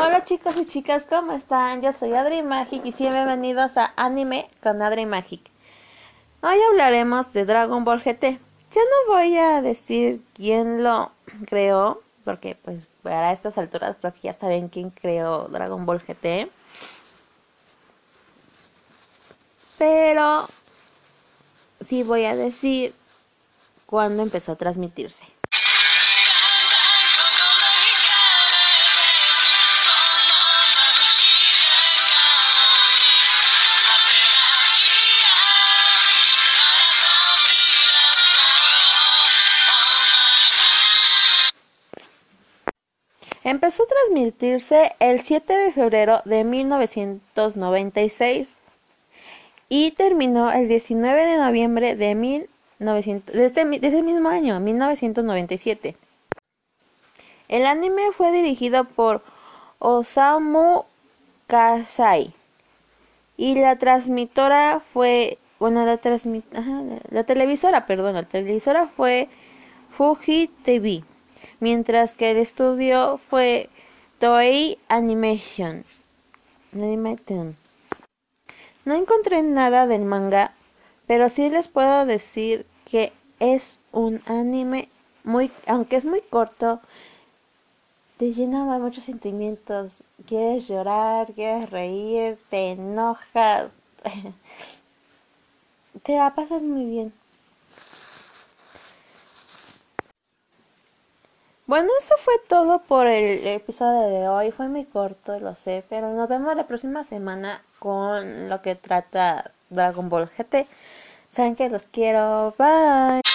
Hola chicos y chicas, ¿cómo están? Yo soy Adri Magic y bienvenidos a Anime con Adri Magic. Hoy hablaremos de Dragon Ball GT. Ya no voy a decir quién lo creó, porque pues para estas alturas creo que ya saben quién creó Dragon Ball GT. Pero sí voy a decir cuándo empezó a transmitirse. Empezó a transmitirse el 7 de febrero de 1996 y terminó el 19 de noviembre de, 1900, de, este, de ese mismo año, 1997. El anime fue dirigido por Osamu Kasai y la transmitora fue, bueno, la, transmit, la televisora, perdón, la televisora fue Fuji TV mientras que el estudio fue Toei Animation. No encontré nada del manga, pero sí les puedo decir que es un anime muy, aunque es muy corto, te llena de muchos sentimientos. Quieres llorar, quieres reír, te enojas, te la pasas muy bien. Bueno, eso fue todo por el episodio de hoy. Fue muy corto, lo sé, pero nos vemos la próxima semana con lo que trata Dragon Ball GT. Saben que los quiero. Bye.